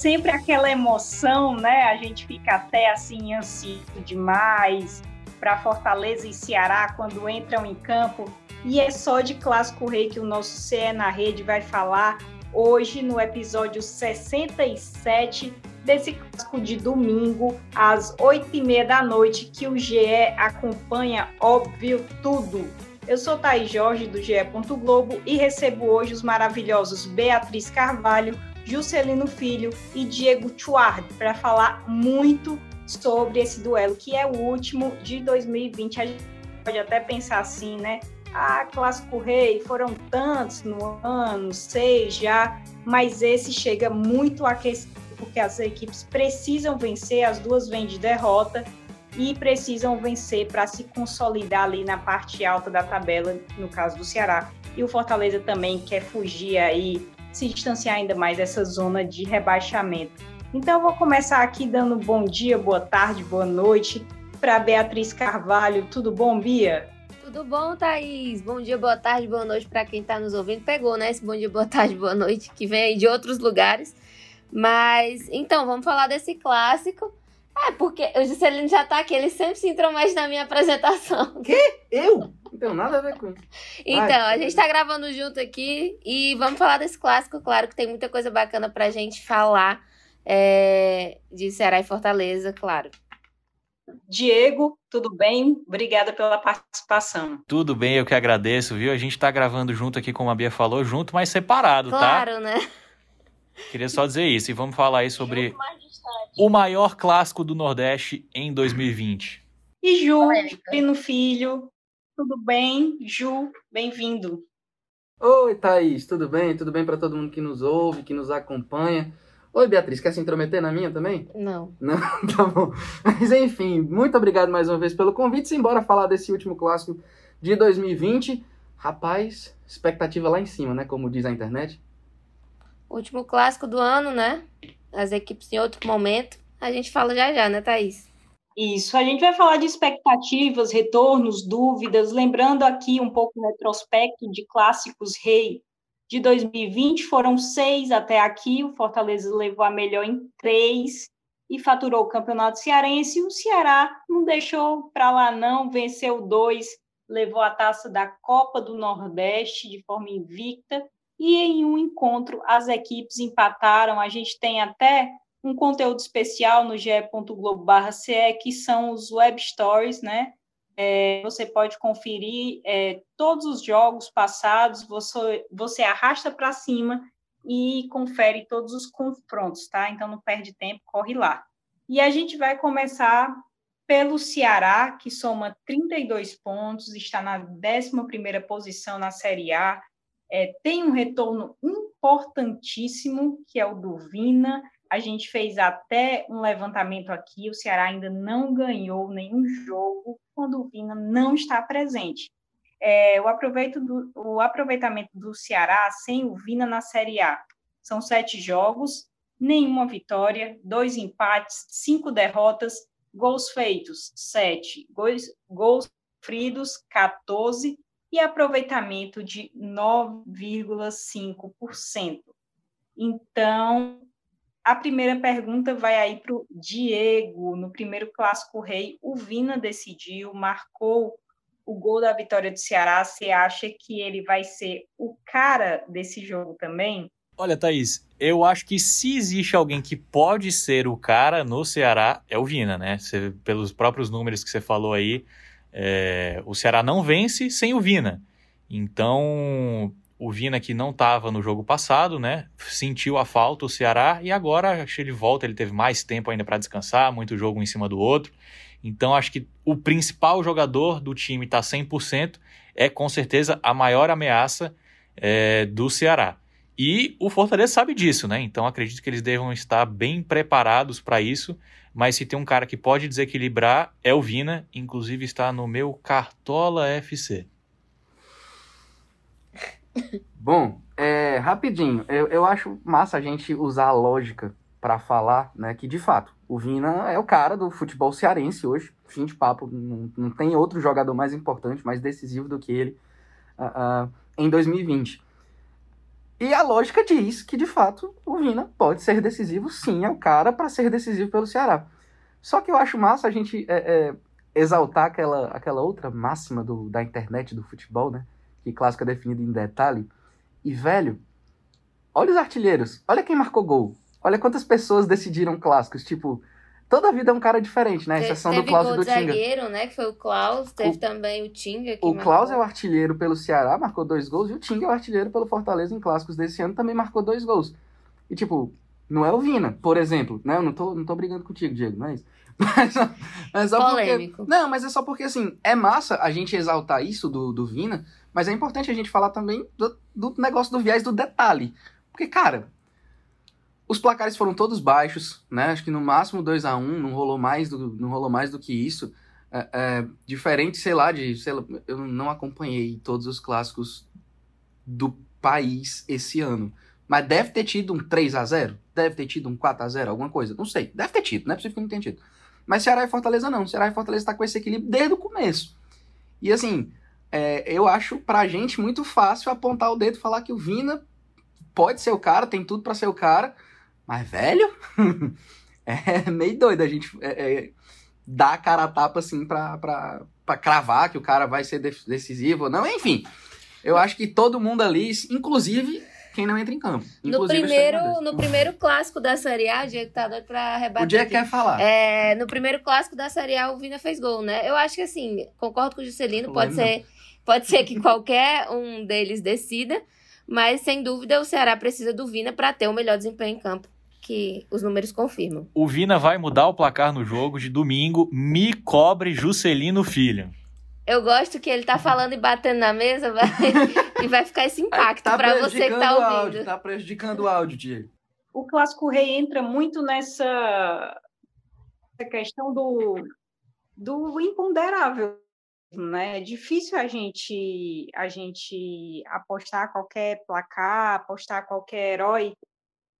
Sempre aquela emoção, né? A gente fica até assim ansioso demais para Fortaleza e Ceará quando entram em campo. E é só de Clássico Rei que o nosso CE na Rede vai falar hoje no episódio 67 desse clássico de domingo, às 8h30 da noite, que o GE acompanha, óbvio, tudo. Eu sou Thaís Jorge, do GE. Globo, e recebo hoje os maravilhosos Beatriz Carvalho, Juscelino Filho e Diego Chuard para falar muito sobre esse duelo, que é o último de 2020. A gente pode até pensar assim, né? Ah, Clássico Rei, foram tantos no ano, seis já, mas esse chega muito aquecido, porque as equipes precisam vencer, as duas vêm de derrota e precisam vencer para se consolidar ali na parte alta da tabela, no caso do Ceará. E o Fortaleza também quer fugir aí se distanciar ainda mais dessa zona de rebaixamento. Então, eu vou começar aqui dando bom dia, boa tarde, boa noite para Beatriz Carvalho. Tudo bom, Bia? Tudo bom, Thaís? Bom dia, boa tarde, boa noite para quem está nos ouvindo. Pegou, né? Esse bom dia, boa tarde, boa noite que vem aí de outros lugares. Mas, então, vamos falar desse clássico. É, porque o Juscelino já tá aqui, ele sempre se intromete na minha apresentação. Quê? Eu? Não tenho nada a ver com isso. Então, Ai, a gente tá gravando junto aqui e vamos falar desse clássico. Claro que tem muita coisa bacana pra gente falar é, de Ceará e Fortaleza, claro. Diego, tudo bem? Obrigada pela participação. Tudo bem, eu que agradeço, viu? A gente tá gravando junto aqui, como a Bia falou, junto, mas separado, claro, tá? Claro, né? Queria só dizer isso. E vamos falar aí sobre o maior clássico do Nordeste em 2020. E Ju, Pino Filho, tudo bem? Ju, bem-vindo. Oi, Thaís, tudo bem? Tudo bem para todo mundo que nos ouve, que nos acompanha? Oi, Beatriz, quer se intrometer na minha também? Não. Não? tá bom. Mas enfim, muito obrigado mais uma vez pelo convite. Simbora falar desse último clássico de 2020. Rapaz, expectativa lá em cima, né? Como diz a internet. Último clássico do ano, né? As equipes em outro momento. A gente fala já já, né, Thaís? Isso, a gente vai falar de expectativas, retornos, dúvidas, lembrando aqui um pouco o retrospecto de clássicos rei de 2020, foram seis até aqui, o Fortaleza levou a melhor em três e faturou o Campeonato Cearense, o Ceará não deixou para lá não, venceu dois, levou a taça da Copa do Nordeste de forma invicta, e em um encontro as equipes empataram, a gente tem até um conteúdo especial no ge.globo.ce, que são os web stories, né? É, você pode conferir é, todos os jogos passados, você, você arrasta para cima e confere todos os confrontos, tá? Então não perde tempo, corre lá. E a gente vai começar pelo Ceará, que soma 32 pontos, está na 11ª posição na Série A, é, tem um retorno importantíssimo, que é o do Vina, a gente fez até um levantamento aqui, o Ceará ainda não ganhou nenhum jogo quando o Vina não está presente. É, o, do, o, aproveitamento do Ceará sem o Vina na Série A. São sete jogos, nenhuma vitória, dois empates, cinco derrotas, gols feitos, sete, gols, gols sofridos, 14, e aproveitamento de 9,5%. Então, a primeira pergunta vai aí para o Diego. No primeiro clássico rei, o Vina decidiu, marcou o gol da vitória do Ceará. Você acha que ele vai ser o cara desse jogo também? Olha, Thaís, eu acho que se existe alguém que pode ser o cara no Ceará, é o Vina, né? Você, pelos próprios números que você falou aí, é, o Ceará não vence sem o Vina. Então, o Vina, que não estava no jogo passado, né? Sentiu a falta o Ceará e agora acho que ele volta. Ele teve mais tempo ainda para descansar, muito jogo um em cima do outro. Então acho que o principal jogador do time está 100%, é com certeza a maior ameaça é, do Ceará. E o Fortaleza sabe disso, né? Então acredito que eles devam estar bem preparados para isso. Mas se tem um cara que pode desequilibrar, é o Vina. Inclusive está no meu Cartola FC. Bom, é, rapidinho, eu, eu acho massa a gente usar a lógica para falar, né, que de fato, o Vina é o cara do futebol cearense hoje, fim de papo, não, não tem outro jogador mais importante, mais decisivo do que ele uh, uh, em 2020. E a lógica diz que, de fato, o Vina pode ser decisivo, sim, é o cara para ser decisivo pelo Ceará. Só que eu acho massa a gente é, é, exaltar aquela, aquela outra máxima do, da internet do futebol, né? Que clássico é definido em detalhe. E, velho, olha os artilheiros, olha quem marcou gol. Olha quantas pessoas decidiram clássicos. Tipo, toda vida é um cara diferente, né? exceção teve do Klaus e do Tinga. zagueiro, né? Que foi o Klaus. Teve o, também o Tinga. o Klaus é o artilheiro pelo Ceará, marcou dois gols. E o Tinga é o artilheiro pelo Fortaleza em clássicos desse ano, também marcou dois gols. E, tipo, não é o Vina, por exemplo. Né? Eu não tô, não tô brigando contigo, Diego, não é isso. Mas, mas só Polêmico. Porque, não, mas é só porque, assim, é massa a gente exaltar isso do, do Vina, mas é importante a gente falar também do, do negócio do viés do detalhe. Porque, cara, os placares foram todos baixos, né? Acho que no máximo 2 a 1 um, não rolou mais do, não rolou mais do que isso. É, é, diferente, sei lá, de. Sei lá, eu não acompanhei todos os clássicos do país esse ano. Mas deve ter tido um 3 a 0 Deve ter tido um 4 a 0 alguma coisa. Não sei. Deve ter tido, não é possível que não tenha tido. Mas Ceará e Fortaleza não. Ceará e Fortaleza tá com esse equilíbrio desde o começo. E assim, é, eu acho pra gente muito fácil apontar o dedo e falar que o Vina pode ser o cara, tem tudo para ser o cara. Mas, velho, é meio doido a gente é, é, dar a cara a tapa assim pra, pra, pra cravar que o cara vai ser decisivo ou não. Enfim, eu acho que todo mundo ali, inclusive quem não entra em campo. No primeiro, no primeiro clássico da Série A, o Diego tá doido pra rebater. O Diego quer falar. É, no primeiro clássico da Série A, o Vina fez gol, né? Eu acho que assim, concordo com o Juscelino, pode ser, pode ser que qualquer um deles decida, mas sem dúvida o Ceará precisa do Vina para ter o melhor desempenho em campo que os números confirmam. O Vina vai mudar o placar no jogo de domingo. Me cobre Juscelino Filho. Eu gosto que ele tá falando e batendo na mesa vai, e vai ficar esse impacto tá para você que tá ouvindo. Áudio, tá prejudicando o áudio, Diego. O Clássico Rei entra muito nessa, questão do, do imponderável. Né? É difícil a gente, a gente apostar qualquer placar, apostar qualquer herói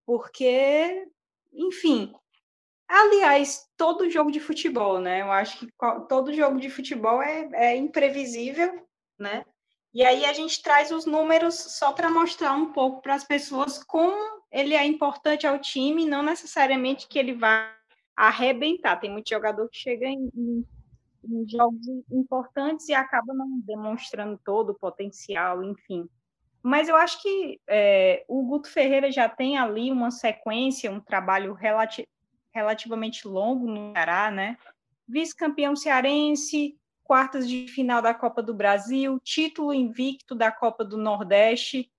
porque, enfim. Aliás, todo jogo de futebol, né? Eu acho que todo jogo de futebol é, é imprevisível, né? E aí a gente traz os números só para mostrar um pouco para as pessoas como ele é importante ao time, não necessariamente que ele vai arrebentar. Tem muito jogador que chega em, em, em jogos importantes e acaba não demonstrando todo o potencial, enfim. Mas eu acho que é, o Guto Ferreira já tem ali uma sequência, um trabalho relati relativamente longo no Ceará, né? Vice-campeão cearense, quartas de final da Copa do Brasil, título invicto da Copa do Nordeste.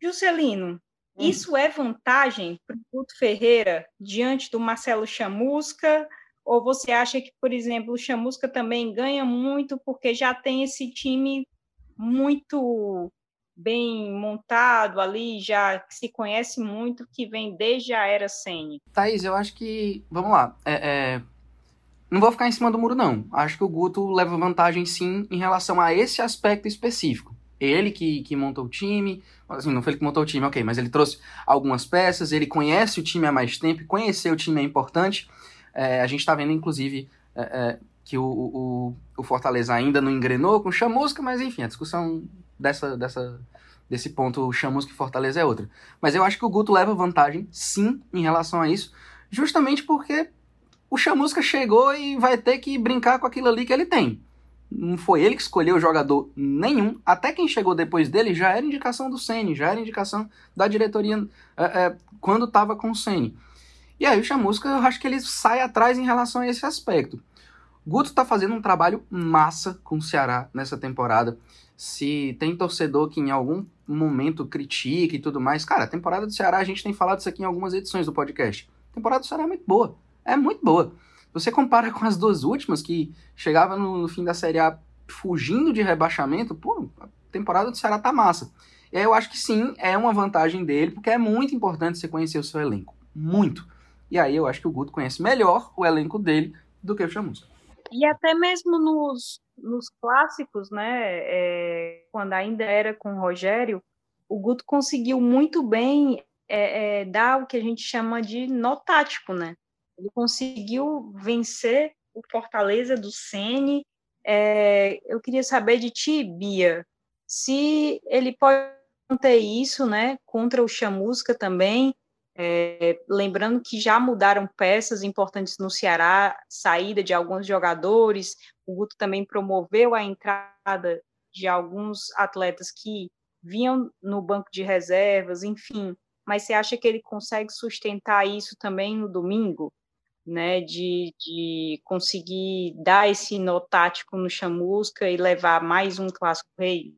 Juscelino, hum. isso é vantagem para o Guto Ferreira diante do Marcelo Chamusca? Ou você acha que, por exemplo, o Chamusca também ganha muito porque já tem esse time muito bem montado ali, já se conhece muito, que vem desde a era Sene. Thaís, eu acho que. Vamos lá. É, é... Não vou ficar em cima do muro, não. Acho que o Guto leva vantagem sim em relação a esse aspecto específico. Ele que, que montou o time, assim, não foi ele que montou o time, ok, mas ele trouxe algumas peças, ele conhece o time há mais tempo, conhecer o time é importante. É, a gente está vendo, inclusive, é, é, que o, o, o, Fortaleza ainda não engrenou com o Chamusca, mas enfim, a discussão dessa, dessa, desse ponto Chamusca e Fortaleza é outra. Mas eu acho que o Guto leva vantagem, sim, em relação a isso, justamente porque o Chamusca chegou e vai ter que brincar com aquilo ali que ele tem. Não foi ele que escolheu o jogador nenhum. Até quem chegou depois dele já era indicação do Ceni, já era indicação da diretoria é, é, quando estava com o Ceni. E aí o Chamusca, eu acho que ele sai atrás em relação a esse aspecto. Guto está fazendo um trabalho massa com o Ceará nessa temporada se tem torcedor que em algum momento critica e tudo mais. Cara, a temporada do Ceará, a gente tem falado isso aqui em algumas edições do podcast. A temporada do Ceará é muito boa. É muito boa. Você compara com as duas últimas, que chegava no, no fim da Série A fugindo de rebaixamento, pô, a temporada do Ceará tá massa. E aí eu acho que sim, é uma vantagem dele, porque é muito importante você conhecer o seu elenco. Muito. E aí eu acho que o Guto conhece melhor o elenco dele do que o Chamusca. E até mesmo nos, nos clássicos, né? É, quando ainda era com o Rogério, o Guto conseguiu muito bem é, é, dar o que a gente chama de nó tático, né? Ele conseguiu vencer o Fortaleza do Sene. É, eu queria saber de ti, Bia, se ele pode ter isso, né, contra o Chamusca também, é, lembrando que já mudaram peças importantes no Ceará, saída de alguns jogadores, o Guto também promoveu a entrada de alguns atletas que vinham no banco de reservas, enfim. Mas você acha que ele consegue sustentar isso também no domingo? Né, de, de conseguir dar esse nó tático no chamusca e levar mais um clássico rei?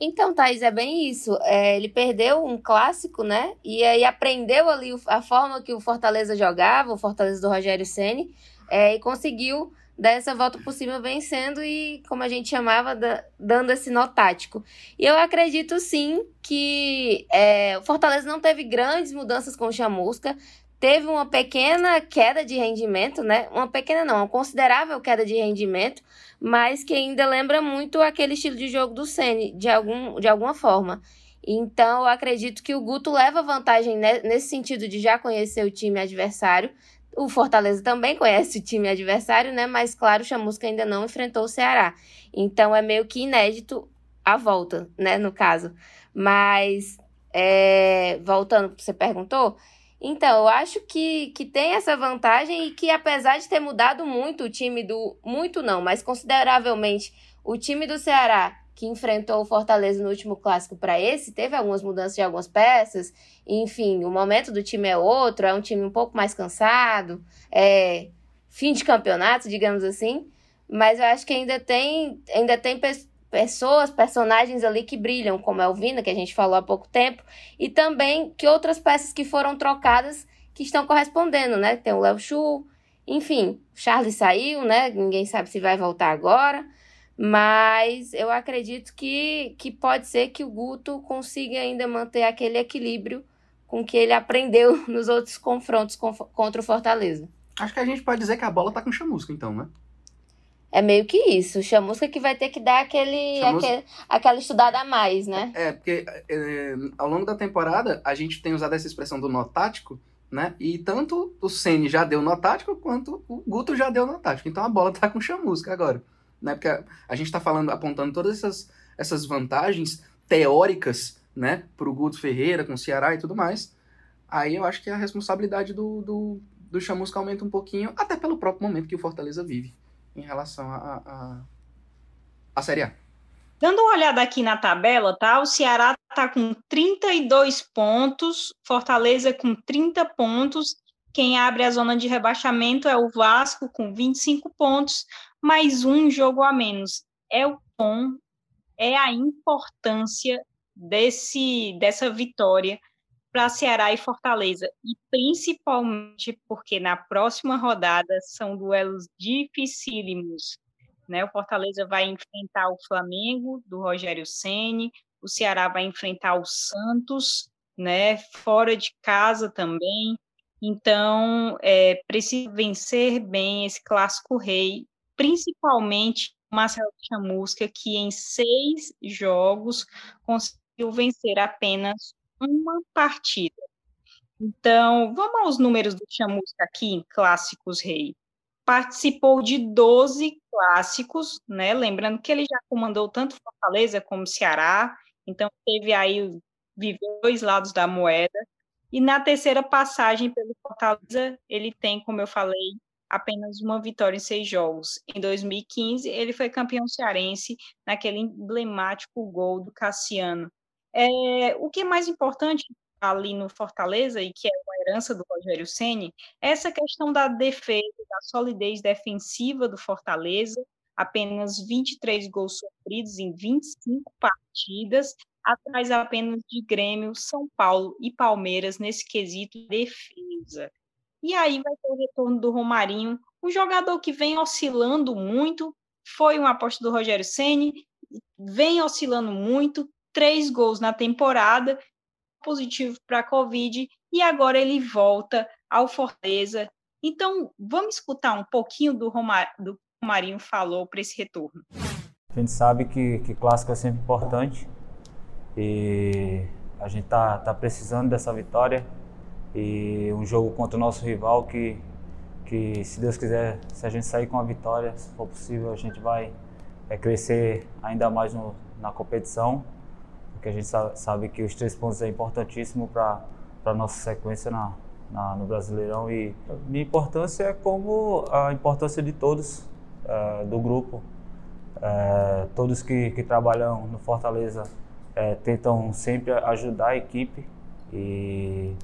Então, Thaís, é bem isso. É, ele perdeu um clássico, né? E aí aprendeu ali a forma que o Fortaleza jogava, o Fortaleza do Rogério Ceni, é, e conseguiu dar essa volta por cima vencendo e, como a gente chamava, da, dando esse nó tático. E eu acredito sim que é, o Fortaleza não teve grandes mudanças com o Chamusca, teve uma pequena queda de rendimento, né? Uma pequena não, uma considerável queda de rendimento, mas que ainda lembra muito aquele estilo de jogo do Ceni, de algum de alguma forma. Então, eu acredito que o Guto leva vantagem nesse sentido de já conhecer o time adversário, o Fortaleza também conhece o time adversário, né? Mas, claro, o Chamusca ainda não enfrentou o Ceará. Então, é meio que inédito a volta, né? No caso. Mas, é... voltando que você perguntou, então, eu acho que, que tem essa vantagem e que, apesar de ter mudado muito o time do. Muito não, mas consideravelmente o time do Ceará que enfrentou o Fortaleza no último clássico para esse, teve algumas mudanças de algumas peças. Enfim, o momento do time é outro, é um time um pouco mais cansado, é fim de campeonato, digamos assim. Mas eu acho que ainda tem, ainda tem pessoas, personagens ali que brilham, como a Elvina, que a gente falou há pouco tempo, e também que outras peças que foram trocadas que estão correspondendo, né? Tem o Léo Chu, enfim, Charles saiu, né? Ninguém sabe se vai voltar agora. Mas eu acredito que, que pode ser que o Guto consiga ainda manter aquele equilíbrio com que ele aprendeu nos outros confrontos contra o Fortaleza. Acho que a gente pode dizer que a bola tá com chamusca, então, né? É meio que isso. O chamusca que vai ter que dar aquele, aquele, aquela estudada a mais, né? É, porque é, ao longo da temporada a gente tem usado essa expressão do nó tático, né? E tanto o Ceni já deu nó tático, quanto o Guto já deu nó tático. Então a bola tá com chamusca agora né? Porque a, a gente está falando, apontando todas essas, essas vantagens teóricas, né, para o Guto Ferreira, com o Ceará e tudo mais. Aí eu acho que a responsabilidade do, do, do Chamusca aumenta um pouquinho, até pelo próprio momento que o Fortaleza vive em relação a, a, a Série A. Dando uma olhada aqui na tabela, tá? O Ceará está com 32 pontos, Fortaleza com 30 pontos. Quem abre a zona de rebaixamento é o Vasco com 25 pontos, mais um jogo a menos. É o tom, é a importância desse dessa vitória para Ceará e Fortaleza, e principalmente porque na próxima rodada são duelos dificílimos. Né? O Fortaleza vai enfrentar o Flamengo, do Rogério Ceni, o Ceará vai enfrentar o Santos, né? fora de casa também. Então, é, precisa vencer bem esse clássico rei principalmente Marcelo Chamusca, que em seis jogos conseguiu vencer apenas uma partida. Então, vamos aos números do Chamusca aqui em Clássicos Rei. Participou de 12 clássicos, né? Lembrando que ele já comandou tanto Fortaleza como Ceará, então teve aí viveu dois lados da moeda. E na terceira passagem pelo Fortaleza, ele tem, como eu falei, apenas uma vitória em seis jogos. Em 2015, ele foi campeão cearense naquele emblemático gol do Cassiano. É, o que é mais importante ali no Fortaleza, e que é uma herança do Rogério Ceni, é essa questão da defesa, da solidez defensiva do Fortaleza, apenas 23 gols sofridos em 25 partidas, atrás apenas de Grêmio, São Paulo e Palmeiras nesse quesito defesa. E aí vai ter o retorno do Romarinho, um jogador que vem oscilando muito, foi uma aposta do Rogério Ceni, vem oscilando muito, três gols na temporada, positivo para a Covid, e agora ele volta ao Fortaleza. Então, vamos escutar um pouquinho do, Romar, do que o Marinho falou para esse retorno. A gente sabe que, que clássico é sempre importante e a gente tá, tá precisando dessa vitória e um jogo contra o nosso rival que, que se Deus quiser, se a gente sair com a vitória, se for possível, a gente vai é, crescer ainda mais no, na competição, porque a gente sabe, que os três pontos é importantíssimo para a nossa sequência na, na, no Brasileirão e minha importância é como a importância de todos é, do grupo é, todos que, que trabalham no Fortaleza é, tentam sempre ajudar a equipe e,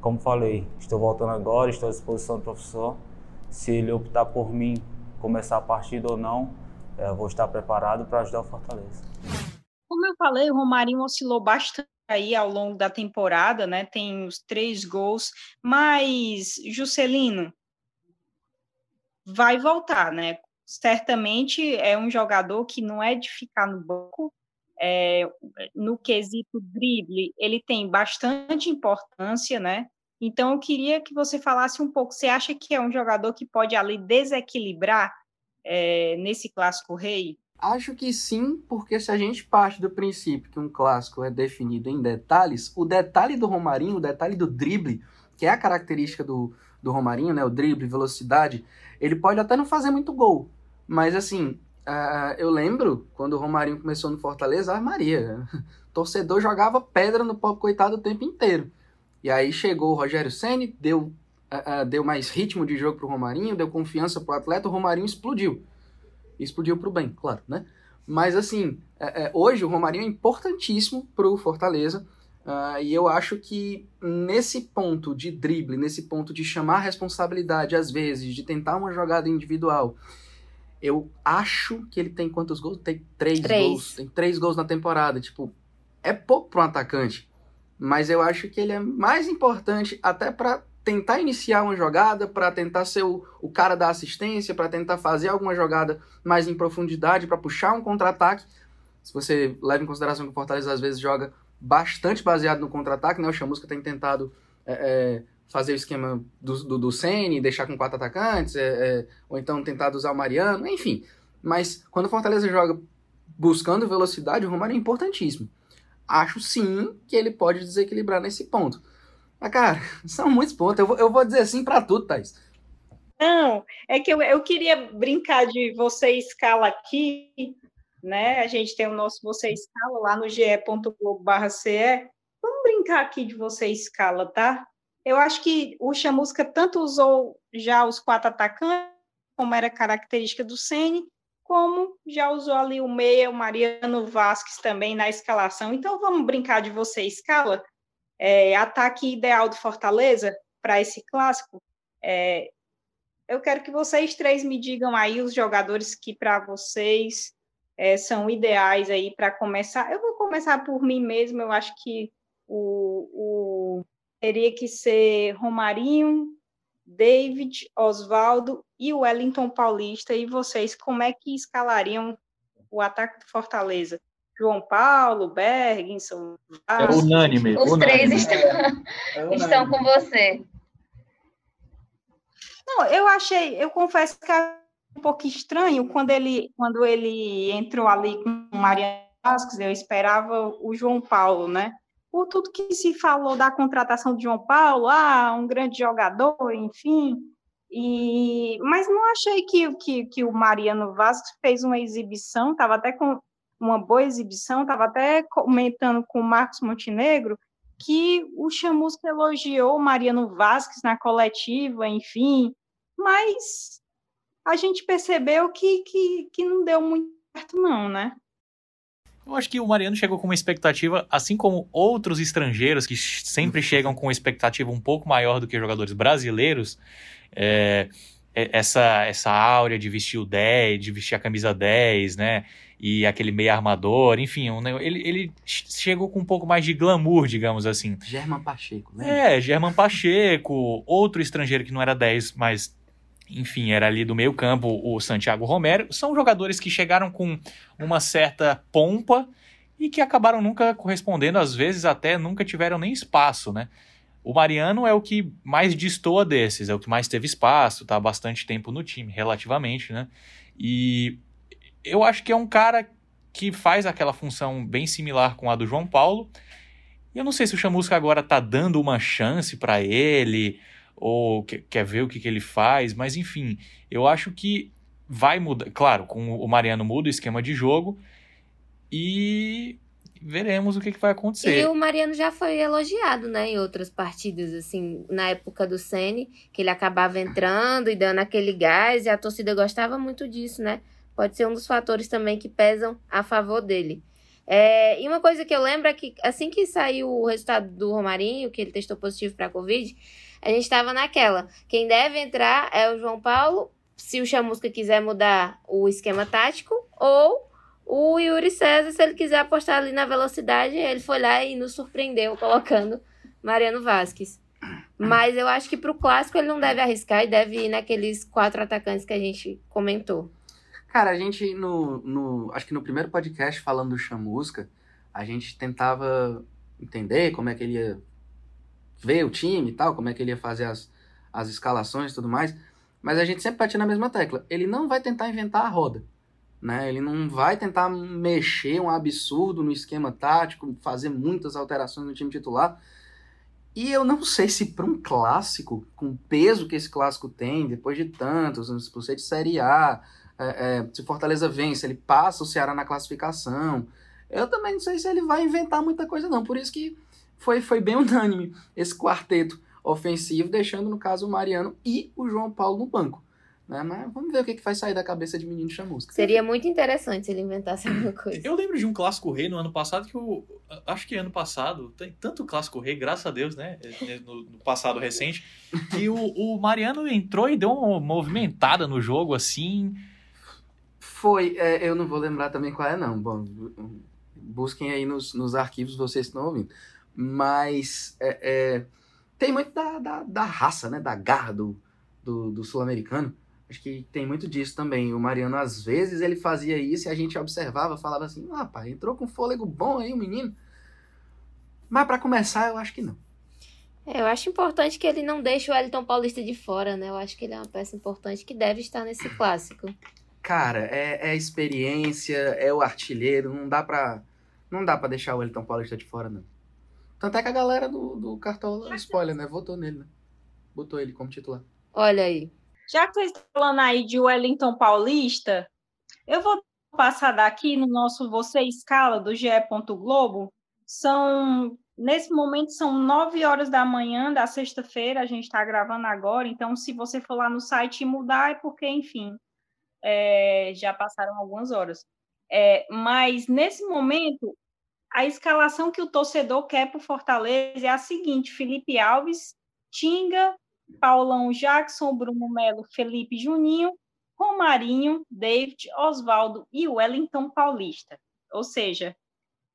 como falei, estou voltando agora, estou à disposição do professor. Se ele optar por mim começar a partida ou não, vou estar preparado para ajudar o Fortaleza. Como eu falei, o Romarinho oscilou bastante aí ao longo da temporada, né? Tem os três gols, mas Juscelino vai voltar, né? certamente é um jogador que não é de ficar no banco. É, no quesito drible, ele tem bastante importância, né? Então, eu queria que você falasse um pouco. Você acha que é um jogador que pode ali desequilibrar é, nesse clássico rei? Acho que sim, porque se a gente parte do princípio que um clássico é definido em detalhes, o detalhe do Romarinho, o detalhe do drible, que é a característica do, do Romarinho, né? O drible, velocidade, ele pode até não fazer muito gol, mas assim, uh, eu lembro quando o Romarinho começou no Fortaleza, a Maria, torcedor jogava pedra no pobre coitado o tempo inteiro. E aí chegou o Rogério Ceni, deu, uh, uh, deu mais ritmo de jogo pro Romarinho, deu confiança pro atleta, o Romarinho explodiu. Explodiu pro bem, claro, né? Mas assim, é, é, hoje o Romarinho é importantíssimo pro Fortaleza. Uh, e eu acho que nesse ponto de drible, nesse ponto de chamar responsabilidade às vezes, de tentar uma jogada individual, eu acho que ele tem quantos gols? Tem três, três. gols. Tem três gols na temporada. Tipo, é pouco para um atacante. Mas eu acho que ele é mais importante até para tentar iniciar uma jogada, para tentar ser o, o cara da assistência, para tentar fazer alguma jogada mais em profundidade, para puxar um contra-ataque. Se você leva em consideração que o Fortaleza às vezes joga bastante baseado no contra-ataque, né? O Chamusca tem tentado é, é, fazer o esquema do, do, do Sene, deixar com quatro atacantes, é, é, ou então tentar usar o Mariano, enfim. Mas quando o Fortaleza joga buscando velocidade, o Romário é importantíssimo. Acho sim que ele pode desequilibrar nesse ponto. Mas, cara, são muitos pontos. Eu vou, eu vou dizer sim para tudo, Thaís. Não, é que eu, eu queria brincar de você escala aqui, né? A gente tem o nosso Você Escala lá no ge.globo.ce. Vamos brincar aqui de Você Escala, tá? Eu acho que o Chamusca tanto usou já os quatro atacantes, como era característica do Ceni, como já usou ali o meia, o Mariano Vasquez também na escalação. Então vamos brincar de você escala. É, ataque ideal do Fortaleza para esse clássico. É, eu quero que vocês três me digam aí os jogadores que para vocês é, são ideais aí para começar. Eu vou começar por mim mesmo. Eu acho que o, o teria que ser Romarinho, David, Oswaldo e Wellington Paulista. E vocês, como é que escalariam o ataque do Fortaleza? João Paulo, Bergson, É unânime. Os unânime. três estão, é estão com você. Não, eu achei, eu confesso que é um pouco estranho quando ele, quando ele entrou ali com o Mariano Vasquez, eu esperava o João Paulo, né? por tudo que se falou da contratação de João Paulo, ah, um grande jogador, enfim. E, mas não achei que, que, que o Mariano Vasco fez uma exibição, estava até com uma boa exibição, estava até comentando com o Marcos Montenegro que o Chamusca elogiou Mariano Vasquez na coletiva, enfim, mas a gente percebeu que, que, que não deu muito certo, não, né? Eu acho que o Mariano chegou com uma expectativa, assim como outros estrangeiros que sempre chegam com uma expectativa um pouco maior do que jogadores brasileiros. É, é essa, essa áurea de vestir o 10, de vestir a camisa 10, né? E aquele meio armador, enfim, um, ele, ele chegou com um pouco mais de glamour, digamos assim. German Pacheco, né? É, German Pacheco, outro estrangeiro que não era 10, mas enfim, era ali do meio campo o Santiago Romero. São jogadores que chegaram com uma certa pompa e que acabaram nunca correspondendo, às vezes até nunca tiveram nem espaço, né? O Mariano é o que mais destoa desses, é o que mais teve espaço, tá há bastante tempo no time, relativamente, né? E eu acho que é um cara que faz aquela função bem similar com a do João Paulo. E eu não sei se o Chamusca agora tá dando uma chance para ele, ou quer ver o que, que ele faz, mas enfim, eu acho que vai mudar. Claro, com o Mariano muda o esquema de jogo e veremos o que, que vai acontecer. E o Mariano já foi elogiado, né, em outras partidas, assim, na época do Sene, que ele acabava entrando e dando aquele gás, e a torcida gostava muito disso, né? Pode ser um dos fatores também que pesam a favor dele. É, e uma coisa que eu lembro é que assim que saiu o resultado do Romarinho, que ele testou positivo para a Covid, a gente estava naquela. Quem deve entrar é o João Paulo, se o Chamusca quiser mudar o esquema tático, ou o Yuri César, se ele quiser apostar ali na velocidade, ele foi lá e nos surpreendeu colocando Mariano Vasquez. Mas eu acho que para o clássico ele não deve arriscar e deve ir naqueles quatro atacantes que a gente comentou. Cara, a gente no, no acho que no primeiro podcast falando do Chamusca, a gente tentava entender como é que ele ia ver o time e tal, como é que ele ia fazer as, as escalações e tudo mais. Mas a gente sempre batia na mesma tecla. Ele não vai tentar inventar a roda. Né? Ele não vai tentar mexer um absurdo no esquema tático, fazer muitas alterações no time titular. E eu não sei se para um clássico, com o peso que esse clássico tem, depois de tantos, por ser de Série A, é, é, se Fortaleza vence, ele passa o Ceará na classificação. Eu também não sei se ele vai inventar muita coisa, não. Por isso que foi, foi bem unânime esse quarteto ofensivo, deixando, no caso, o Mariano e o João Paulo no banco. Né? Mas vamos ver o que, que vai sair da cabeça de menino chamusca. Seria muito interessante se ele inventasse alguma coisa. Eu lembro de um clássico rei no ano passado que eu. Acho que ano passado, tem tanto clássico rei, graças a Deus, né? No, no passado recente, que o, o, Mariano entrou e deu uma movimentada no jogo assim. Foi, é, eu não vou lembrar também qual é, não. Bom, busquem aí nos, nos arquivos vocês estão ouvindo. Mas é, é, tem muito da, da, da, raça, né? Da garra do, do, do sul-americano. Acho que tem muito disso também. O Mariano, às vezes, ele fazia isso e a gente observava, falava assim: ah, entrou com fôlego bom aí o menino. Mas para começar, eu acho que não. É, eu acho importante que ele não deixe o Wellington Paulista de fora, né? Eu acho que ele é uma peça importante que deve estar nesse clássico. Cara, é, é experiência, é o artilheiro, não dá pra, não dá pra deixar o Wellington Paulista de fora, não. Tanto é que a galera do, do Cartola, spoiler, né? Votou nele, né? Botou ele como titular. Olha aí. Já que vocês estão falando aí de Wellington Paulista, eu vou passar daqui no nosso Você Escala do GE. Globo. São, nesse momento, são nove horas da manhã da sexta-feira, a gente está gravando agora, então se você for lá no site e mudar, é porque, enfim, é, já passaram algumas horas. É, mas, nesse momento, a escalação que o torcedor quer para o Fortaleza é a seguinte: Felipe Alves, Tinga, Paulão Jackson, Bruno Melo, Felipe Juninho, Romarinho, David, Oswaldo e Wellington Paulista. Ou seja,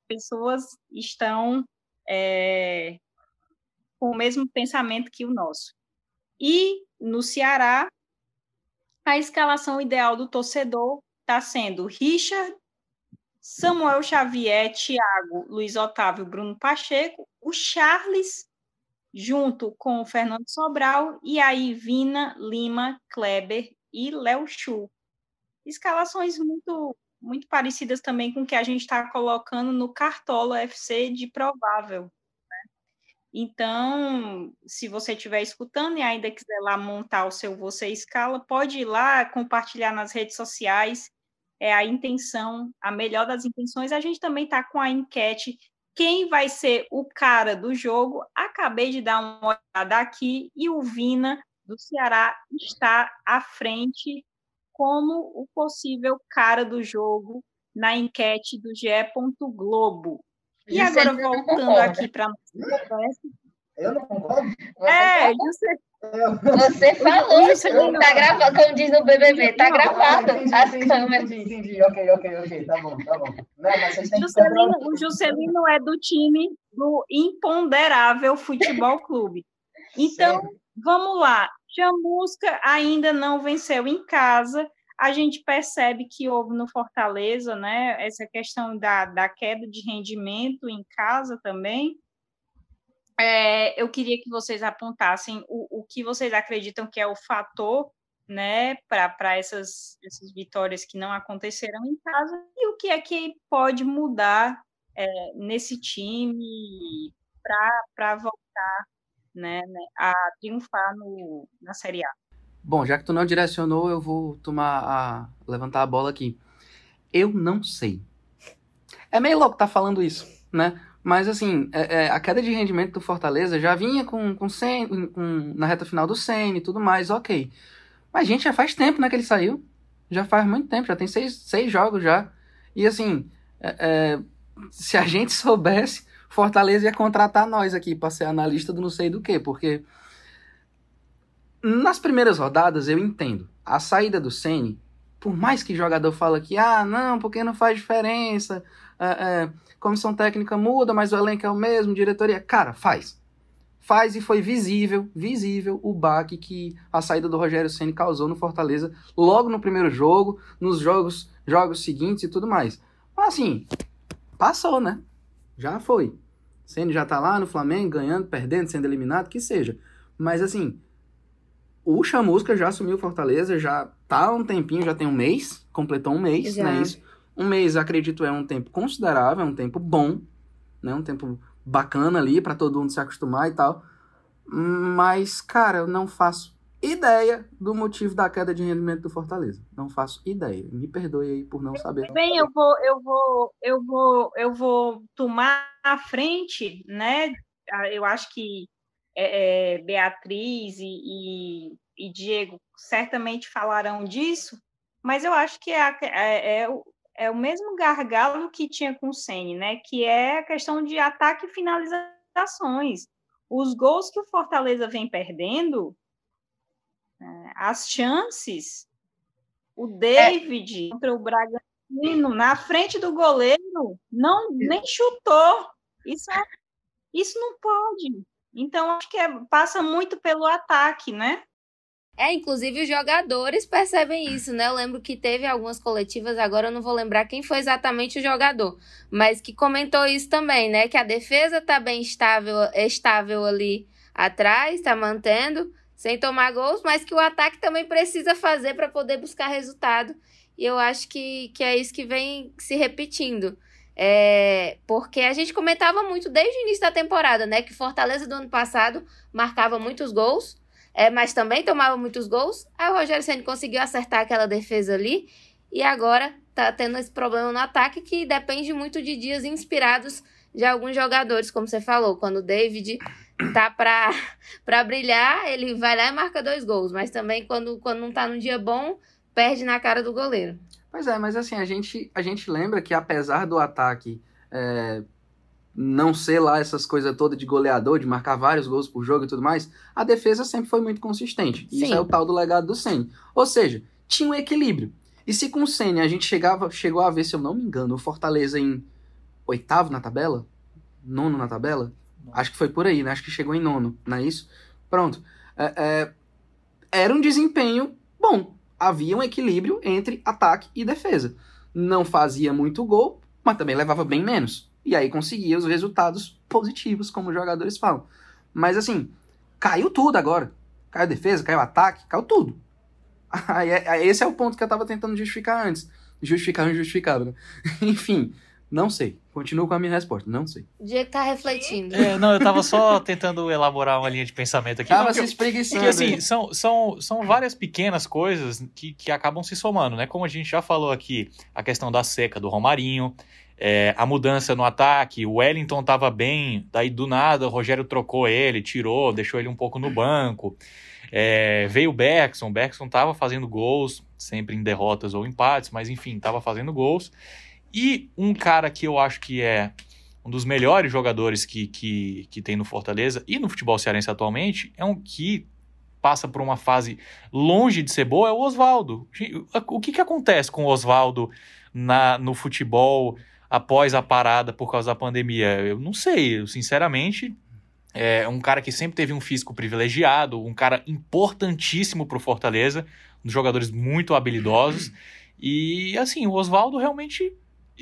pessoas estão é, com o mesmo pensamento que o nosso. E no Ceará, a escalação ideal do torcedor está sendo Richard, Samuel Xavier, Thiago, Luiz Otávio, Bruno Pacheco, o Charles junto com o Fernando Sobral, e aí Vina, Lima, Kleber e Léo Chu. Escalações muito, muito parecidas também com o que a gente está colocando no Cartola FC de provável. Então, se você estiver escutando e ainda quiser lá montar o seu Você Escala, pode ir lá compartilhar nas redes sociais. É a intenção, a melhor das intenções. A gente também está com a enquete quem vai ser o cara do jogo? Acabei de dar uma olhada aqui e o Vina do Ceará está à frente como o possível cara do jogo na enquete do GE. Globo. E agora voltando aqui para. Eu não concordo? É, você, você falou, Juscelino. tá gravado, como diz no BBB, tá gravado entendi, as entendi, câmeras. Entendi, entendi, ok, ok, ok, tá bom, tá bom. Não, mas vocês têm que Juscelino, o Juscelino é do time do Imponderável Futebol Clube. Então, Sim. vamos lá. Chamusca ainda não venceu em casa. A gente percebe que houve no Fortaleza, né, essa questão da, da queda de rendimento em casa também. É, eu queria que vocês apontassem o, o que vocês acreditam que é o fator né, para essas, essas vitórias que não aconteceram em casa e o que é que pode mudar é, nesse time para voltar né, né, a triunfar no, na Série A. Bom, já que tu não direcionou, eu vou tomar a levantar a bola aqui. Eu não sei. É meio louco estar tá falando isso, né? Mas assim, é, é, a queda de rendimento do Fortaleza já vinha com, com, Sen, com na reta final do Senna e tudo mais, ok. Mas, gente, já faz tempo né, que ele saiu. Já faz muito tempo, já tem seis, seis jogos já. E assim, é, é se a gente soubesse, Fortaleza ia contratar nós aqui para ser analista do não sei do que, porque nas primeiras rodadas eu entendo. A saída do Ceni, por mais que o jogador fala que ah, não, porque não faz diferença, é, é, comissão técnica muda, mas o elenco é o mesmo, diretoria, cara, faz. Faz e foi visível, visível o baque que a saída do Rogério Ceni causou no Fortaleza logo no primeiro jogo, nos jogos, jogos seguintes e tudo mais. Mas assim, passou, né? Já foi. Ceni já tá lá no Flamengo, ganhando, perdendo, sendo eliminado, que seja. Mas assim, o Chamusca já assumiu Fortaleza, já tá há um tempinho, já tem um mês, completou um mês, já. né? Isso. Um mês, acredito, é um tempo considerável, é um tempo bom, né? Um tempo bacana ali para todo mundo se acostumar e tal. Mas, cara, eu não faço ideia do motivo da queda de rendimento do Fortaleza. Não faço ideia. Me perdoe aí por não saber. Bem, eu vou, eu vou, eu vou, eu vou tomar a frente, né? Eu acho que é, é, Beatriz e, e, e, Diego certamente falarão disso, mas eu acho que é, é, é, é o mesmo gargalo que tinha com o Ceni, né? Que é a questão de ataque e finalizações. Os gols que o Fortaleza vem perdendo, é, as chances, o David contra o Bragantino na frente do goleiro não nem chutou. Isso, é, isso não pode. Então, acho que é, passa muito pelo ataque, né? É, inclusive os jogadores percebem isso, né? Eu lembro que teve algumas coletivas, agora eu não vou lembrar quem foi exatamente o jogador, mas que comentou isso também, né? Que a defesa tá bem estável, estável ali atrás, tá mantendo, sem tomar gols, mas que o ataque também precisa fazer para poder buscar resultado. E eu acho que, que é isso que vem se repetindo. É, porque a gente comentava muito desde o início da temporada, né? Que Fortaleza do ano passado marcava muitos gols, é, mas também tomava muitos gols. Aí o Rogério Senna conseguiu acertar aquela defesa ali. E agora tá tendo esse problema no ataque que depende muito de dias inspirados de alguns jogadores, como você falou. Quando o David tá pra, pra brilhar, ele vai lá e marca dois gols. Mas também quando, quando não tá num dia bom, perde na cara do goleiro. Pois é, mas assim, a gente, a gente lembra que apesar do ataque é, não ser lá essas coisas todas de goleador, de marcar vários gols por jogo e tudo mais, a defesa sempre foi muito consistente. Sim. Isso é o tal do legado do Senna. Ou seja, tinha um equilíbrio. E se com o Senna a gente chegava, chegou a ver, se eu não me engano, o Fortaleza em oitavo na tabela, nono na tabela, acho que foi por aí, né? Acho que chegou em nono, não é isso? Pronto. É, é, era um desempenho bom havia um equilíbrio entre ataque e defesa. Não fazia muito gol, mas também levava bem menos. E aí conseguia os resultados positivos, como os jogadores falam. Mas assim, caiu tudo agora. Caiu defesa, caiu ataque, caiu tudo. Aí, esse é o ponto que eu estava tentando justificar antes. Justificar o injustificável, né? Enfim, não sei. Continuo com a minha resposta, não sei. O Diego tá refletindo. É, não, eu tava só tentando elaborar uma linha de pensamento aqui. Tava não, se espreguiçando. Porque, assim, são, são, são várias pequenas coisas que, que acabam se somando, né? Como a gente já falou aqui, a questão da seca do Romarinho, é, a mudança no ataque, o Wellington tava bem, daí do nada o Rogério trocou ele, tirou, deixou ele um pouco no banco. É, veio o Beckson, o Beckson tava fazendo gols, sempre em derrotas ou empates, mas enfim, tava fazendo gols. E um cara que eu acho que é um dos melhores jogadores que, que, que tem no Fortaleza e no futebol cearense atualmente, é um que passa por uma fase longe de ser boa, é o Oswaldo. O que, que acontece com o Oswaldo no futebol após a parada por causa da pandemia? Eu não sei, eu, sinceramente. É um cara que sempre teve um físico privilegiado, um cara importantíssimo para o Fortaleza, jogadores muito habilidosos. E assim, o Oswaldo realmente,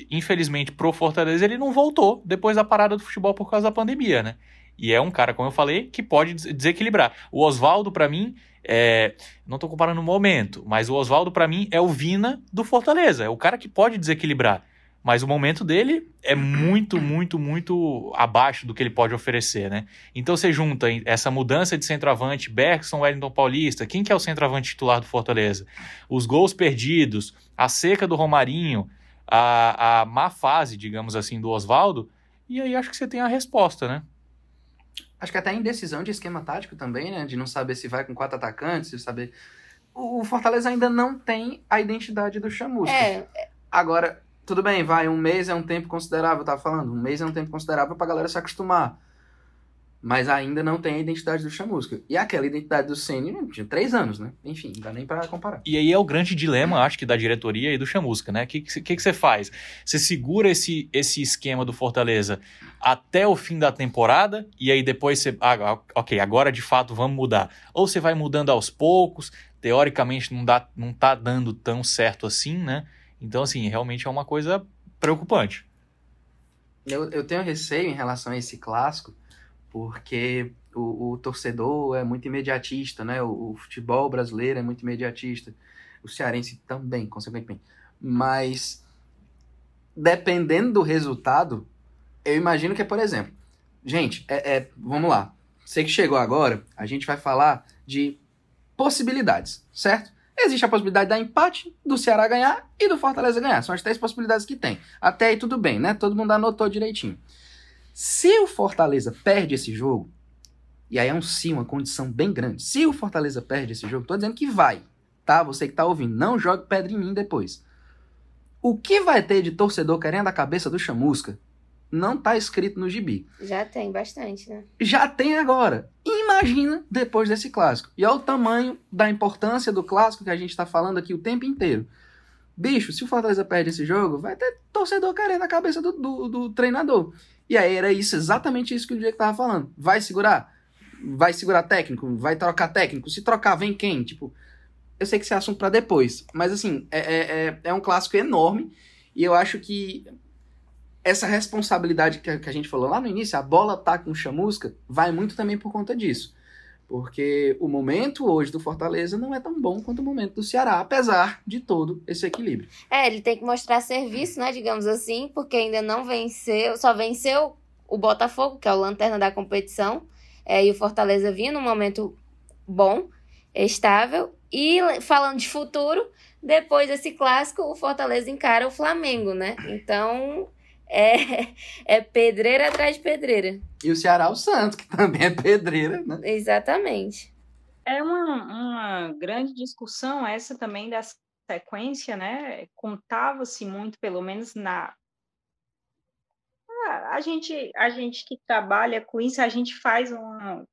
infelizmente, pro Fortaleza, ele não voltou depois da parada do futebol por causa da pandemia, né? E é um cara, como eu falei, que pode desequilibrar. O Oswaldo, para mim, é, não estou comparando o momento, mas o Oswaldo, para mim, é o Vina do Fortaleza. É o cara que pode desequilibrar. Mas o momento dele é muito, muito, muito abaixo do que ele pode oferecer, né? Então você junta essa mudança de centroavante, Bergson, Wellington Paulista, quem que é o centroavante titular do Fortaleza? Os gols perdidos, a seca do Romarinho, a, a má fase, digamos assim, do Oswaldo, e aí acho que você tem a resposta, né? Acho que até a indecisão de esquema tático também, né? De não saber se vai com quatro atacantes, de saber. O Fortaleza ainda não tem a identidade do Chamusca. É. Agora, tudo bem, vai, um mês é um tempo considerável, eu tava falando, um mês é um tempo considerável pra galera se acostumar. Mas ainda não tem a identidade do Chamusca. E aquela identidade do Ceni tinha três anos, né? Enfim, não dá nem para comparar. E aí é o grande dilema, acho que, da diretoria e do Chamusca, né? O que, que, que você faz? Você segura esse, esse esquema do Fortaleza até o fim da temporada e aí depois você. Ah, ok, agora de fato vamos mudar. Ou você vai mudando aos poucos, teoricamente não, dá, não tá dando tão certo assim, né? Então, assim, realmente é uma coisa preocupante. Eu, eu tenho receio em relação a esse clássico, porque o, o torcedor é muito imediatista, né? O, o, futebol brasileiro é muito imediatista. O cearense também, consequentemente. Mas, dependendo do resultado, eu imagino que é, por exemplo, gente, é, é, vamos lá. Você que chegou agora, a gente vai falar de possibilidades, certo? Existe a possibilidade da empate, do Ceará ganhar e do Fortaleza ganhar. São as três possibilidades que tem. Até aí tudo bem, né? Todo mundo anotou direitinho. Se o Fortaleza perde esse jogo, e aí é um sim, uma condição bem grande. Se o Fortaleza perde esse jogo, tô dizendo que vai, tá? Você que tá ouvindo, não jogue pedra em mim depois. O que vai ter de torcedor querendo a cabeça do Chamusca não tá escrito no gibi. Já tem bastante, né? Já tem agora. Imagina depois desse clássico. E olha o tamanho da importância do clássico que a gente tá falando aqui o tempo inteiro. Bicho, se o Fortaleza perde esse jogo, vai ter torcedor querendo a cabeça do, do, do treinador. E aí era isso, exatamente isso que o Diego tava falando. Vai segurar? Vai segurar técnico? Vai trocar técnico? Se trocar, vem quem? Tipo, eu sei que esse é assunto para depois. Mas assim, é, é, é, é um clássico enorme. E eu acho que essa responsabilidade que a, gente falou lá no início, a bola tá com chamusca, vai muito também por conta disso. Porque o momento hoje do Fortaleza não é tão bom quanto o momento do Ceará, apesar de todo esse equilíbrio. É, ele tem que mostrar serviço, né, digamos assim, porque ainda não venceu, só venceu o Botafogo, que é o lanterna da competição, é, e o Fortaleza vinha num momento bom, estável, e falando de futuro, depois desse clássico, o Fortaleza encara o Flamengo, né? Então, é, é pedreira atrás de pedreira. E o Ceará o Santos, que também é pedreira, né? Exatamente. É uma, uma grande discussão essa também da sequência, né? Contava-se muito, pelo menos na a gente a gente que trabalha com isso, a gente faz uma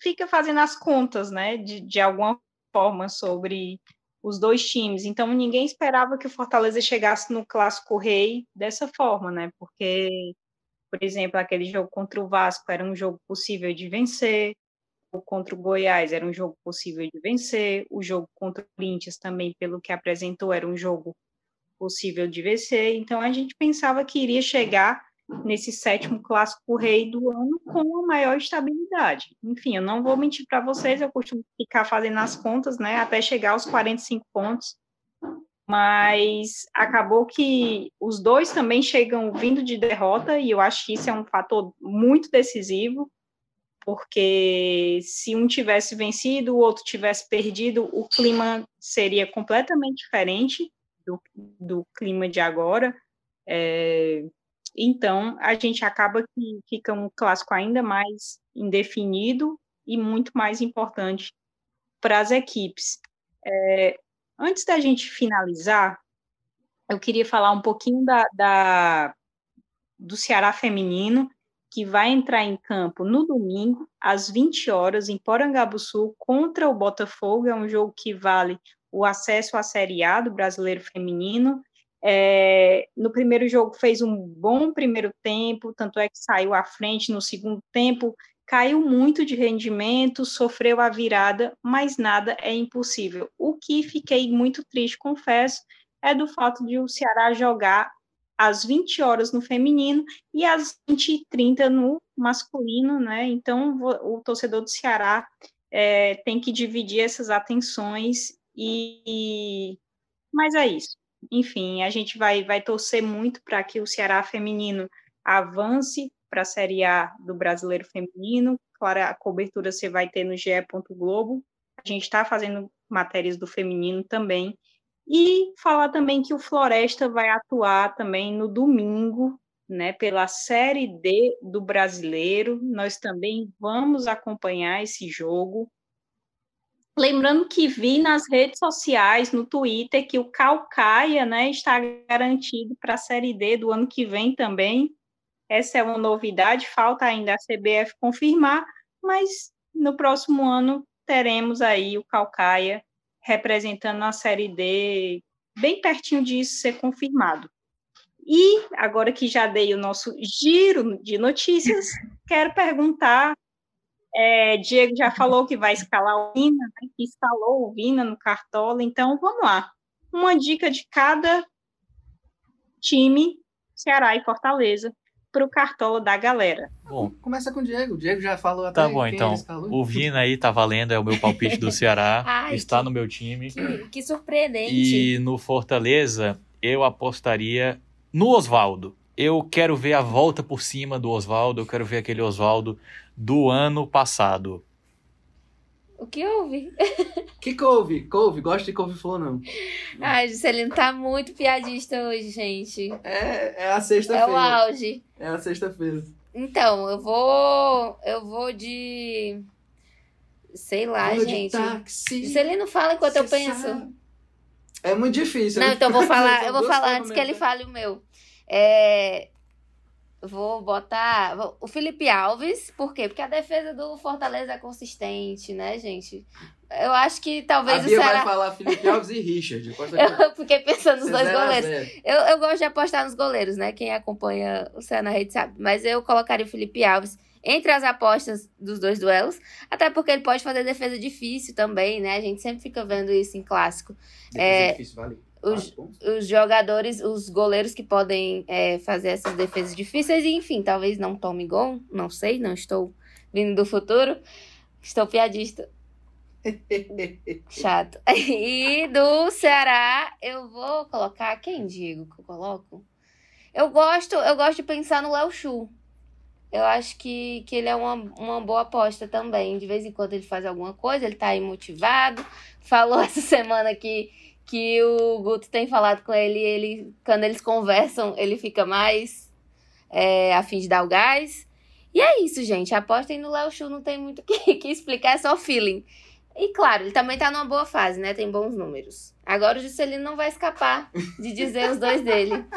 fica fazendo as contas, né, de, de alguma forma sobre os dois times. Então ninguém esperava que o Fortaleza chegasse no clássico rei dessa forma, né? Porque, por exemplo, aquele jogo contra o Vasco era um jogo possível de vencer, o contra o Goiás era um jogo possível de vencer, o jogo contra o Corinthians também, pelo que apresentou, era um jogo possível de vencer. Então a gente pensava que iria chegar nesse sétimo clássico rei do ano com a maior estabilidade. Enfim, eu não vou mentir para vocês, eu costumo ficar fazendo as contas, né, até chegar aos 45 pontos, mas acabou que os dois também chegam vindo de derrota e eu acho que isso é um fator muito decisivo, porque se um tivesse vencido, o outro tivesse perdido, o clima seria completamente diferente do, do clima de agora. É, então, a gente acaba que fica um clássico ainda mais indefinido e muito mais importante para as equipes. É, antes da gente finalizar, eu queria falar um pouquinho da, da, do Ceará feminino, que vai entrar em campo no domingo, às 20 horas, em Porangabuçu, contra o Botafogo. É um jogo que vale o acesso à Série A do Brasileiro Feminino. É, no primeiro jogo fez um bom primeiro tempo, tanto é que saiu à frente no segundo tempo, caiu muito de rendimento, sofreu a virada, mas nada é impossível. O que fiquei muito triste, confesso, é do fato de o Ceará jogar às 20 horas no feminino e às 20 e 30 no masculino, né? Então, o torcedor do Ceará é, tem que dividir essas atenções e... Mas é isso. Enfim, a gente vai, vai torcer muito para que o Ceará feminino avance para a Série A do Brasileiro Feminino. Claro, a cobertura você vai ter no GE. Globo. A gente está fazendo matérias do feminino também. E falar também que o Floresta vai atuar também no domingo, né, pela Série D do Brasileiro. Nós também vamos acompanhar esse jogo. Lembrando que vi nas redes sociais, no Twitter, que o Calcaia né, está garantido para a Série D do ano que vem também. Essa é uma novidade, falta ainda a CBF confirmar, mas no próximo ano teremos aí o Calcaia representando a Série D, bem pertinho disso ser confirmado. E agora que já dei o nosso giro de notícias, quero perguntar. É, Diego já falou que vai escalar o Vina, né, que instalou o Vina no Cartola, então vamos lá. Uma dica de cada time, Ceará e Fortaleza, para o cartola da galera. Bom, começa com o Diego. O Diego já falou até Tá bom, então. O Vina aí tá valendo, é o meu palpite do Ceará. Ai, está que- no meu time. Que, que surpreendente. E no Fortaleza, eu apostaria no Oswaldo. Eu quero ver a volta por cima do Oswaldo, eu quero ver aquele Oswaldo do ano passado. O que houve? Que couve? Couve? Gosta de couve-flor, não? Ai, Juscelino tá muito piadista hoje, gente. É, é a É o sexta-feira. auge. É a sexta-feira. Então, eu vou. Eu vou de. Sei lá, Vou de gente. táxi, Juscelino fala enquanto eu penso. sabe. É muito difícil. Não, né? então eu vou falar, eu vou falar antes que ele ferramentas. fale o meu. É, vou botar vou- o Felipe Alves, por quê? Porque a defesa do Fortaleza é consistente, né, gente? Eu acho que A talvez o Bia vai Ceará. falar Felipe Alves e Richard. Eu fiquei pensando nos dois a goleiros. Eu, eu gosto de apostar nos goleiros, né? Quem acompanha o Céu na rede sabe. Mas eu colocaria o Felipe Alves entre as apostas dos dois duelos, até porque ele pode fazer defesa difícil também, né? A gente sempre fica vendo isso em clássico. Defesa É, difícil, vale. Os, os jogadores, os goleiros que podem é, fazer essas defesas difíceis, e enfim, talvez não tome gol, não sei, não estou vindo do futuro, estou piadista, chato. E do Ceará, eu vou colocar, quem digo que eu coloco? Eu gosto, eu gosto de pensar no Léo Chu. Eu acho que, que ele é uma, uma boa aposta também. De vez em quando ele faz alguma coisa, ele tá aí motivado. Falou essa semana que, que o Guto tem falado com ele, ele quando eles conversam, ele fica mais é, a fim de dar o gás. E é isso, gente. Apostem no Léo Chu, não tem muito o que, que explicar, é só feeling. E claro, ele também tá numa boa fase, né? Tem bons números. Agora o Juscelino não vai escapar de dizer os dois dele.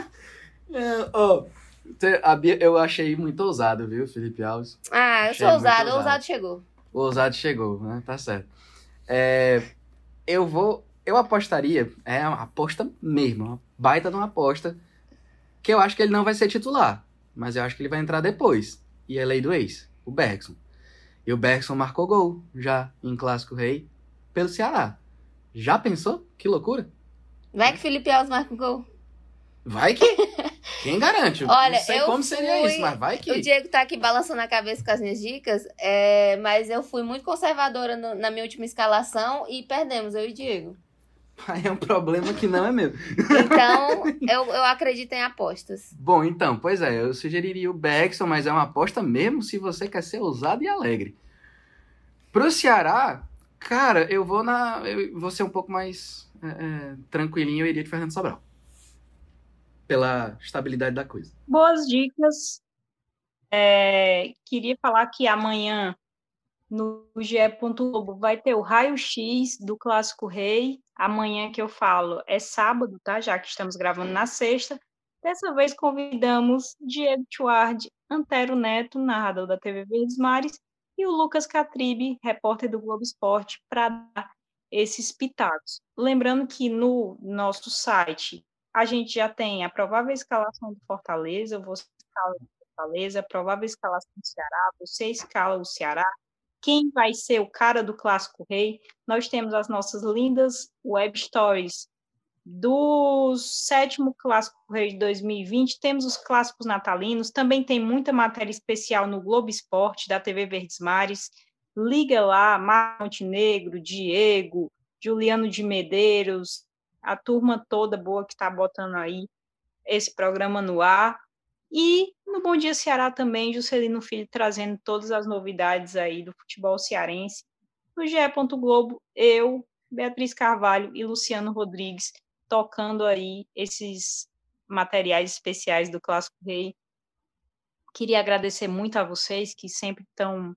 É, Bia, eu achei muito ousado, viu, Felipe Alves? Ah, eu Achei sou ousado, ousado. ousado chegou. O ousado chegou, né? Tá certo. É, eu vou. Eu apostaria, é uma aposta mesmo, uma baita de uma aposta, que eu acho que ele não vai ser titular, mas eu acho que ele vai entrar depois. E é lei do ex, o Bergson. E o Bergson marcou gol já em Clássico Rei pelo Ceará. Já pensou? Que loucura? Vai que Felipe Alves marca um gol. Vai que. Quem garante? Olha, não sei eu como seria fui- isso, mas vai que. O Diego tá aqui balançando a cabeça com as minhas dicas, é, mas eu fui muito conservadora no- na minha última escalação e perdemos, eu e o Diego. Aí é um problema que não é meu. Então, eu, eu acredito em apostas. Bom, então, pois é, eu sugeriria o Bergson, mas é uma aposta mesmo se você quer ser ousado e alegre. Pro Ceará, cara, eu vou na. Eu vou ser um pouco mais é, é, tranquilinho, eu iria de Fernando Sobral. Pela estabilidade da coisa. Boas dicas. É, queria falar que amanhã no GE. Globo vai ter o raio-x do Clássico Rei. Amanhã que eu falo é sábado, tá? Já que estamos gravando na sexta. Dessa vez convidamos Diego Chuard, Antero Neto, narrador da TV Verdes Mares, e o Lucas Catribe, repórter do Globo Esporte, para dar esses pitacos. Lembrando que no nosso site a gente já tem a provável escalação do Fortaleza, eu vou escalar Fortaleza, provável escalação do Ceará, você escala o Ceará, quem vai ser o cara do Clássico Rei. Nós temos as nossas lindas web stories do sétimo Clássico Rei de 2020, temos os clássicos natalinos, também tem muita matéria especial no Globo Esporte, da TV Verdes Mares. Liga lá, Mar Montenegro, Diego, Juliano de Medeiros, a turma toda boa que está botando aí esse programa no ar. E no Bom Dia Ceará também, Juscelino Filho trazendo todas as novidades aí do futebol cearense. No GE. Globo, eu, Beatriz Carvalho e Luciano Rodrigues tocando aí esses materiais especiais do Clássico Rei. Queria agradecer muito a vocês que sempre estão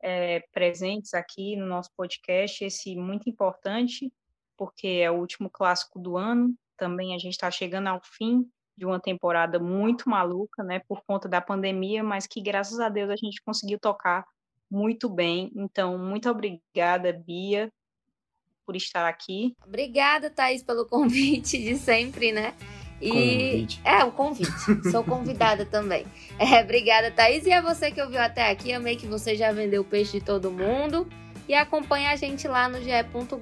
é, presentes aqui no nosso podcast, esse muito importante, porque é o último clássico do ano. Também a gente está chegando ao fim de uma temporada muito maluca, né, por conta da pandemia, mas que graças a Deus a gente conseguiu tocar muito bem. Então, muito obrigada, Bia, por estar aqui. Obrigada, Thaís, pelo convite de sempre, né? E convite. é o convite. Sou convidada também. É, obrigada, Thaís. E a você que ouviu até aqui, amei que você já vendeu o peixe de todo mundo. E acompanha a gente lá no GE.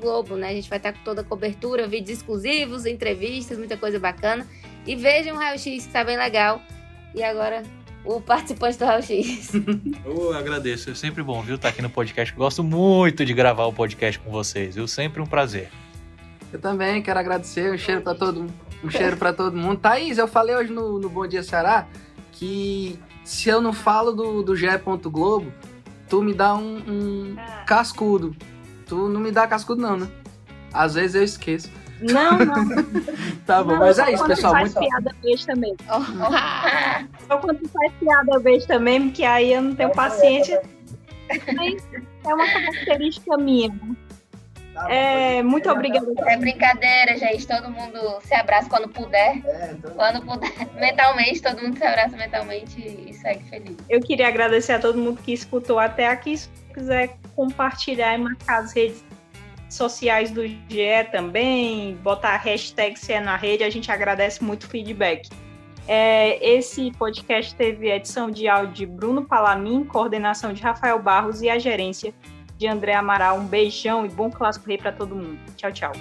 Globo, né? A gente vai estar com toda a cobertura, vídeos exclusivos, entrevistas, muita coisa bacana. E vejam o Raio X, que tá bem legal. E agora, o participante do Raio X. Eu agradeço, é sempre bom, viu, estar tá aqui no podcast. Gosto muito de gravar o podcast com vocês, viu? Sempre um prazer. Eu também quero agradecer, um cheiro para todo um cheiro para todo mundo. Thaís, eu falei hoje no, no Bom Dia Ceará que se eu não falo do, do GE. Globo, tu me dá um, um cascudo. Tu não me dá cascudo não, né? Às vezes eu esqueço. Não, não. tá bom, não, mas é isso, pessoal. Faz muito piada besta mesmo. Só quando tu faz piada besta mesmo, que aí eu não tenho paciência. é uma característica minha. Tá é, muito obrigada. É brincadeira, gente. Todo mundo se abraça quando puder. É, então... Quando puder. Mentalmente, todo mundo se abraça mentalmente e segue feliz. Eu queria agradecer a todo mundo que escutou até aqui. Se quiser compartilhar e marcar as redes sociais do GE também, botar hashtag Se é na Rede, a gente agradece muito o feedback. É, esse podcast teve edição de áudio de Bruno Palamin, coordenação de Rafael Barros e a gerência de André Amaral. Um beijão e bom clássico rei para todo mundo. Tchau, tchau.